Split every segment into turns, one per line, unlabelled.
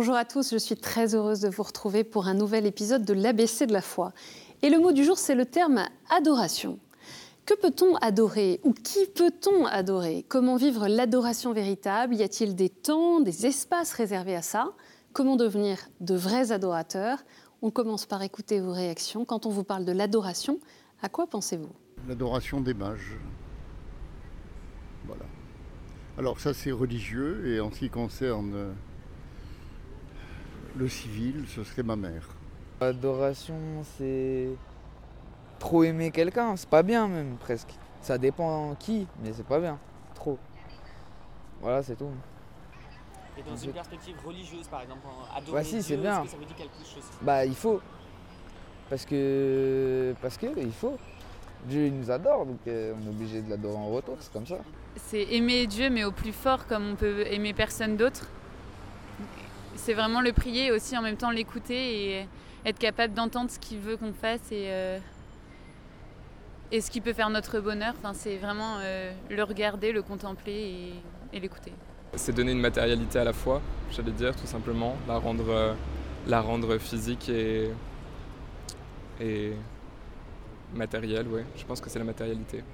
Bonjour à tous, je suis très heureuse de vous retrouver pour un nouvel épisode de l'ABC de la foi. Et le mot du jour, c'est le terme adoration. Que peut-on adorer ou qui peut-on adorer? Comment vivre l'adoration véritable? Y a-t-il des temps, des espaces réservés à ça? Comment devenir de vrais adorateurs? On commence par écouter vos réactions. Quand on vous parle de l'adoration, à quoi pensez-vous?
L'adoration des mages. Voilà. Alors ça c'est religieux et en ce qui concerne euh, le civil, ce serait ma mère.
L'adoration c'est trop aimer quelqu'un, c'est pas bien même presque. Ça dépend qui, mais c'est pas bien. Trop. Voilà, c'est tout.
Et dans une perspective religieuse, par exemple, adorer
Bah si,
Dieu,
c'est bien.
est-ce que ça veut dire quelque chose?
Bah il faut. Parce que. Parce que il faut. Dieu il nous adore, donc euh, on est obligé de l'adorer en retour, c'est comme ça.
C'est aimer Dieu, mais au plus fort, comme on peut aimer personne d'autre. C'est vraiment le prier et aussi en même temps l'écouter et être capable d'entendre ce qu'il veut qu'on fasse et, euh, et ce qui peut faire notre bonheur. Enfin, c'est vraiment euh, le regarder, le contempler et, et l'écouter.
C'est donner une matérialité à la foi, j'allais dire tout simplement, la rendre, euh, la rendre physique et, et matérielle, ouais. Je pense que c'est la matérialité.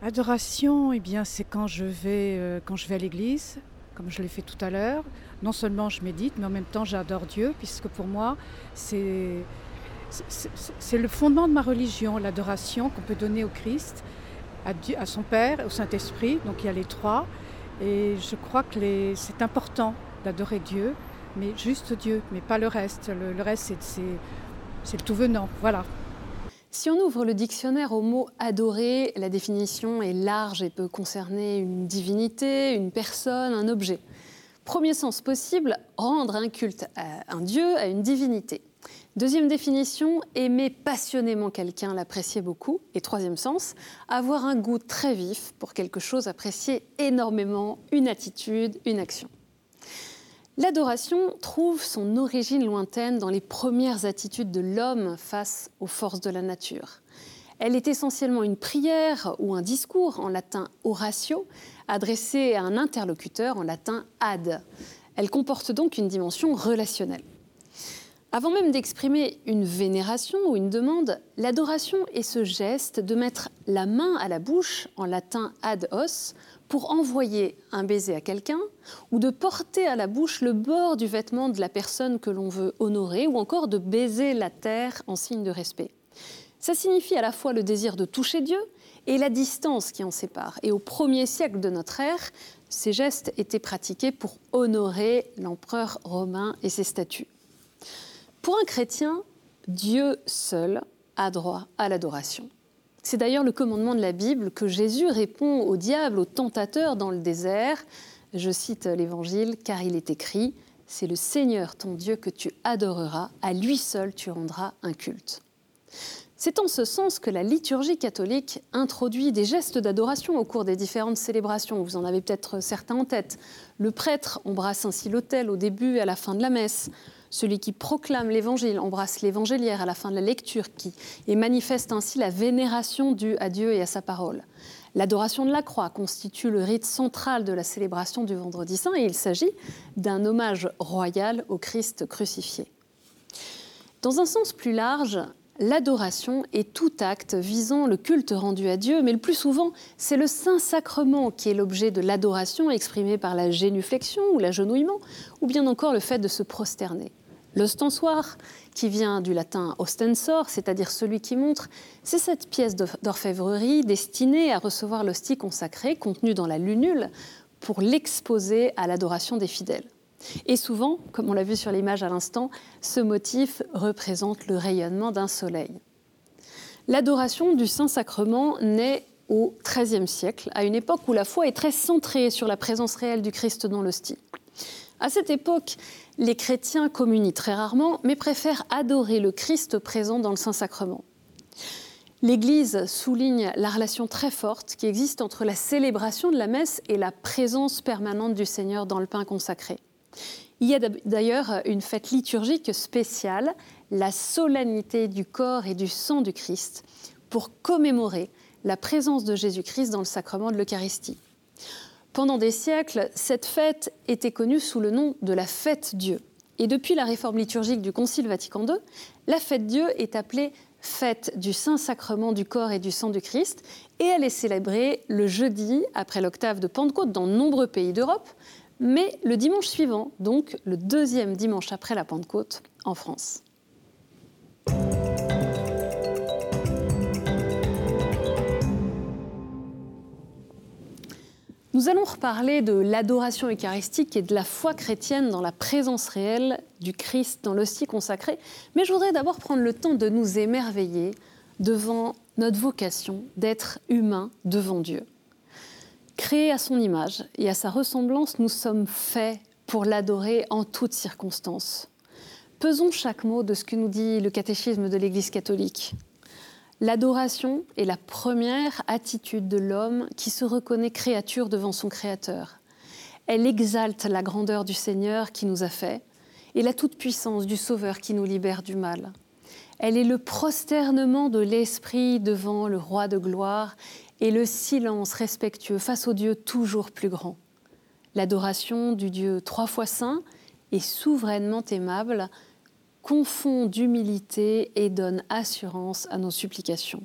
Adoration, eh bien, c'est quand je vais, euh, quand je vais à l'église, comme je l'ai fait tout à l'heure. Non seulement je médite, mais en même temps j'adore Dieu, puisque pour moi, c'est le fondement de ma religion, l'adoration qu'on peut donner au Christ, à, Dieu, à son Père, au Saint-Esprit. Donc il y a les trois. Et je crois que c'est important d'adorer Dieu, mais juste Dieu, mais pas le reste. Le, le reste, c'est le tout venant. Voilà.
Si on ouvre le dictionnaire au mot adorer, la définition est large et peut concerner une divinité, une personne, un objet. Premier sens possible, rendre un culte à un dieu, à une divinité. Deuxième définition, aimer passionnément quelqu'un, l'apprécier beaucoup. Et troisième sens, avoir un goût très vif pour quelque chose, apprécier énormément une attitude, une action. L'adoration trouve son origine lointaine dans les premières attitudes de l'homme face aux forces de la nature. Elle est essentiellement une prière ou un discours en latin oratio, adressé à un interlocuteur en latin ad. Elle comporte donc une dimension relationnelle. Avant même d'exprimer une vénération ou une demande, l'adoration est ce geste de mettre la main à la bouche, en latin ad os, pour envoyer un baiser à quelqu'un, ou de porter à la bouche le bord du vêtement de la personne que l'on veut honorer, ou encore de baiser la terre en signe de respect. Ça signifie à la fois le désir de toucher Dieu et la distance qui en sépare. Et au premier siècle de notre ère, ces gestes étaient pratiqués pour honorer l'empereur romain et ses statues. Pour un chrétien, Dieu seul a droit à l'adoration. C'est d'ailleurs le commandement de la Bible que Jésus répond au diable, au tentateur dans le désert. Je cite l'Évangile, car il est écrit, C'est le Seigneur ton Dieu que tu adoreras, à lui seul tu rendras un culte. C'est en ce sens que la liturgie catholique introduit des gestes d'adoration au cours des différentes célébrations. Vous en avez peut-être certains en tête. Le prêtre embrasse ainsi l'autel au début et à la fin de la messe. Celui qui proclame l'évangile embrasse l'évangéliaire à la fin de la lecture qui, et manifeste ainsi la vénération due à Dieu et à sa parole. L'adoration de la croix constitue le rite central de la célébration du Vendredi Saint et il s'agit d'un hommage royal au Christ crucifié. Dans un sens plus large, l'adoration est tout acte visant le culte rendu à Dieu, mais le plus souvent, c'est le Saint-Sacrement qui est l'objet de l'adoration exprimée par la génuflexion ou l'agenouillement, ou bien encore le fait de se prosterner. L'ostensoir, qui vient du latin ostensor, c'est-à-dire celui qui montre, c'est cette pièce d'orfèvrerie destinée à recevoir l'hostie consacrée contenue dans la lunule pour l'exposer à l'adoration des fidèles. Et souvent, comme on l'a vu sur l'image à l'instant, ce motif représente le rayonnement d'un soleil. L'adoration du Saint-Sacrement naît au XIIIe siècle, à une époque où la foi est très centrée sur la présence réelle du Christ dans l'hostie. À cette époque, les chrétiens communient très rarement, mais préfèrent adorer le Christ présent dans le Saint-Sacrement. L'Église souligne la relation très forte qui existe entre la célébration de la messe et la présence permanente du Seigneur dans le pain consacré. Il y a d'ailleurs une fête liturgique spéciale, la solennité du corps et du sang du Christ, pour commémorer la présence de Jésus-Christ dans le sacrement de l'Eucharistie. Pendant des siècles, cette fête était connue sous le nom de la fête Dieu. Et depuis la réforme liturgique du Concile Vatican II, la fête Dieu est appelée fête du Saint-Sacrement du corps et du sang du Christ, et elle est célébrée le jeudi après l'octave de Pentecôte dans nombreux pays d'Europe, mais le dimanche suivant, donc le deuxième dimanche après la Pentecôte en France. Nous allons reparler de l'adoration eucharistique et de la foi chrétienne dans la présence réelle du Christ dans l'hostie consacrée, mais je voudrais d'abord prendre le temps de nous émerveiller devant notre vocation d'être humain devant Dieu. Créés à son image et à sa ressemblance, nous sommes faits pour l'adorer en toutes circonstances. Pesons chaque mot de ce que nous dit le catéchisme de l'Église catholique. L'adoration est la première attitude de l'homme qui se reconnaît créature devant son Créateur. Elle exalte la grandeur du Seigneur qui nous a fait et la toute-puissance du Sauveur qui nous libère du mal. Elle est le prosternement de l'Esprit devant le Roi de gloire et le silence respectueux face au Dieu toujours plus grand. L'adoration du Dieu trois fois saint et souverainement aimable confond d'humilité et donne assurance à nos supplications.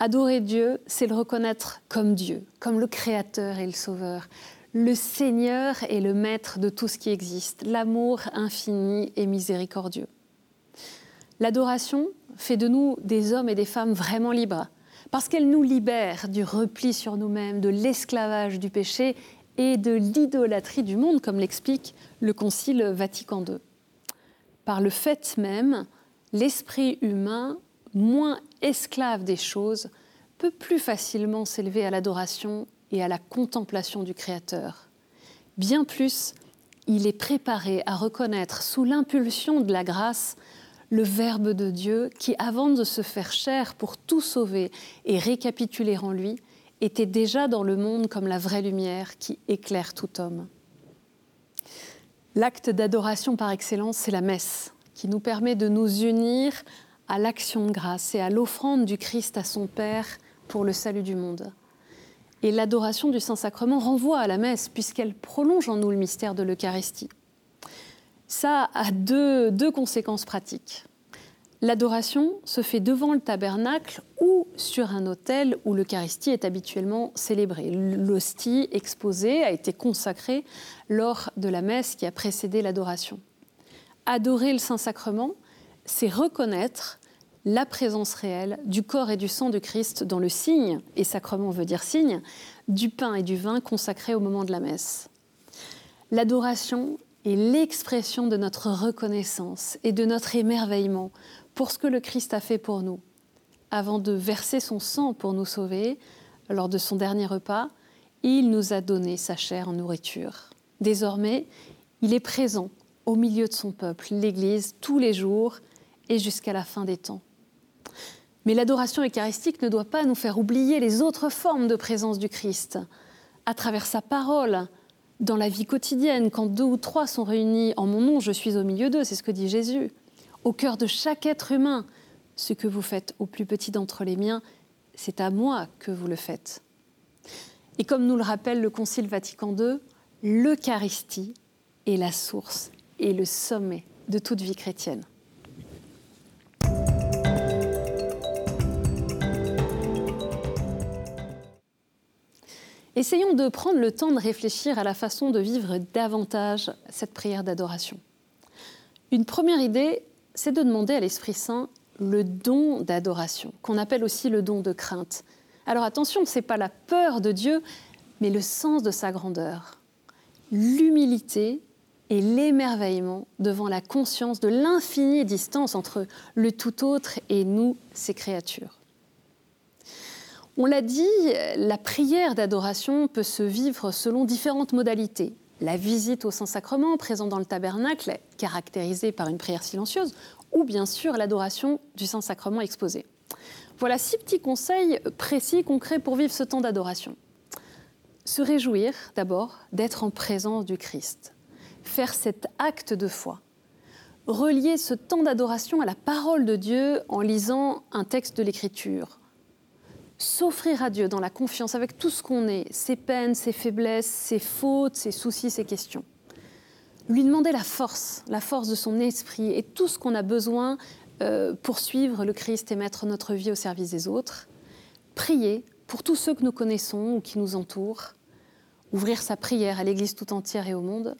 Adorer Dieu, c'est le reconnaître comme Dieu, comme le Créateur et le Sauveur, le Seigneur et le Maître de tout ce qui existe, l'amour infini et miséricordieux. L'adoration fait de nous des hommes et des femmes vraiment libres, parce qu'elle nous libère du repli sur nous-mêmes, de l'esclavage du péché et de l'idolâtrie du monde, comme l'explique le Concile Vatican II par le fait même, l'esprit humain, moins esclave des choses, peut plus facilement s'élever à l'adoration et à la contemplation du Créateur. Bien plus, il est préparé à reconnaître sous l'impulsion de la grâce le Verbe de Dieu qui, avant de se faire chair pour tout sauver et récapituler en lui, était déjà dans le monde comme la vraie lumière qui éclaire tout homme. L'acte d'adoration par excellence, c'est la messe, qui nous permet de nous unir à l'action de grâce et à l'offrande du Christ à son Père pour le salut du monde. Et l'adoration du Saint-Sacrement renvoie à la messe, puisqu'elle prolonge en nous le mystère de l'Eucharistie. Ça a deux, deux conséquences pratiques. L'adoration se fait devant le tabernacle ou sur un autel où l'Eucharistie est habituellement célébrée. L'hostie exposée a été consacrée lors de la messe qui a précédé l'adoration. Adorer le Saint-Sacrement, c'est reconnaître la présence réelle du corps et du sang du Christ dans le signe, et sacrement veut dire signe, du pain et du vin consacrés au moment de la messe. L'adoration est l'expression de notre reconnaissance et de notre émerveillement pour ce que le Christ a fait pour nous. Avant de verser son sang pour nous sauver, lors de son dernier repas, il nous a donné sa chair en nourriture. Désormais, il est présent au milieu de son peuple, l'Église, tous les jours et jusqu'à la fin des temps. Mais l'adoration eucharistique ne doit pas nous faire oublier les autres formes de présence du Christ, à travers sa parole, dans la vie quotidienne, quand deux ou trois sont réunis en mon nom, je suis au milieu d'eux, c'est ce que dit Jésus au cœur de chaque être humain. Ce que vous faites au plus petit d'entre les miens, c'est à moi que vous le faites. Et comme nous le rappelle le Concile Vatican II, l'Eucharistie est la source et le sommet de toute vie chrétienne. Essayons de prendre le temps de réfléchir à la façon de vivre davantage cette prière d'adoration. Une première idée c'est de demander à l'Esprit Saint le don d'adoration, qu'on appelle aussi le don de crainte. Alors attention, ce n'est pas la peur de Dieu, mais le sens de sa grandeur, l'humilité et l'émerveillement devant la conscience de l'infinie distance entre le tout autre et nous, ses créatures. On l'a dit, la prière d'adoration peut se vivre selon différentes modalités la visite au Saint-Sacrement présent dans le tabernacle, caractérisée par une prière silencieuse, ou bien sûr l'adoration du Saint-Sacrement exposé. Voilà six petits conseils précis, concrets pour vivre ce temps d'adoration. Se réjouir d'abord d'être en présence du Christ, faire cet acte de foi, relier ce temps d'adoration à la parole de Dieu en lisant un texte de l'Écriture, s'offrir à Dieu dans la confiance avec tout ce qu'on est, ses peines, ses faiblesses, ses fautes, ses soucis, ses questions. lui demander la force, la force de son esprit et tout ce qu'on a besoin euh, pour suivre le Christ et mettre notre vie au service des autres. Prier pour tous ceux que nous connaissons ou qui nous entourent. Ouvrir sa prière à l'Église tout entière et au monde.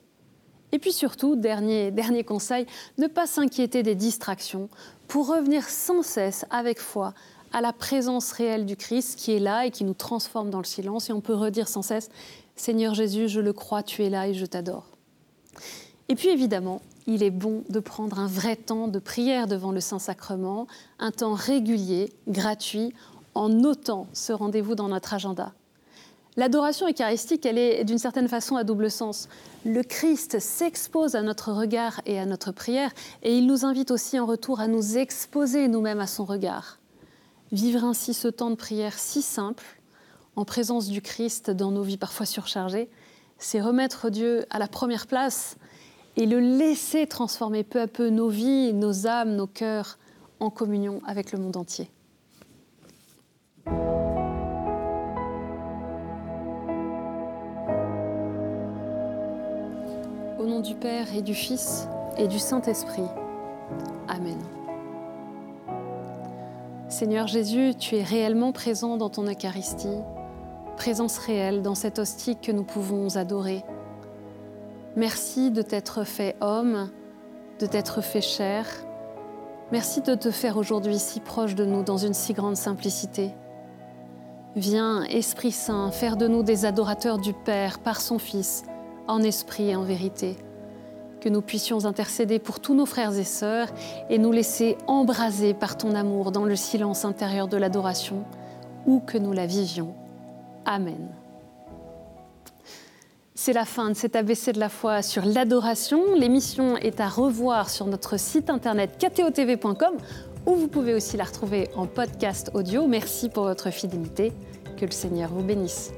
Et puis surtout, dernier, dernier conseil, ne pas s'inquiéter des distractions pour revenir sans cesse avec foi à la présence réelle du Christ qui est là et qui nous transforme dans le silence. Et on peut redire sans cesse, Seigneur Jésus, je le crois, tu es là et je t'adore. Et puis évidemment, il est bon de prendre un vrai temps de prière devant le Saint-Sacrement, un temps régulier, gratuit, en notant ce rendez-vous dans notre agenda. L'adoration eucharistique, elle est d'une certaine façon à double sens. Le Christ s'expose à notre regard et à notre prière, et il nous invite aussi en retour à nous exposer nous-mêmes à son regard. Vivre ainsi ce temps de prière si simple, en présence du Christ dans nos vies parfois surchargées, c'est remettre Dieu à la première place et le laisser transformer peu à peu nos vies, nos âmes, nos cœurs en communion avec le monde entier. Au nom du Père et du Fils et du Saint-Esprit. Amen. Seigneur Jésus, tu es réellement présent dans ton Eucharistie, présence réelle dans cette hostie que nous pouvons adorer Merci de t'être fait homme, de t'être fait chair. Merci de te faire aujourd'hui si proche de nous dans une si grande simplicité. Viens, Esprit Saint, faire de nous des adorateurs du Père par son Fils, en esprit et en vérité. Que nous puissions intercéder pour tous nos frères et sœurs et nous laisser embraser par ton amour dans le silence intérieur de l'adoration, où que nous la vivions. Amen. C'est la fin de cet ABC de la foi sur l'adoration. L'émission est à revoir sur notre site internet ktotv.com où vous pouvez aussi la retrouver en podcast audio. Merci pour votre fidélité. Que le Seigneur vous bénisse.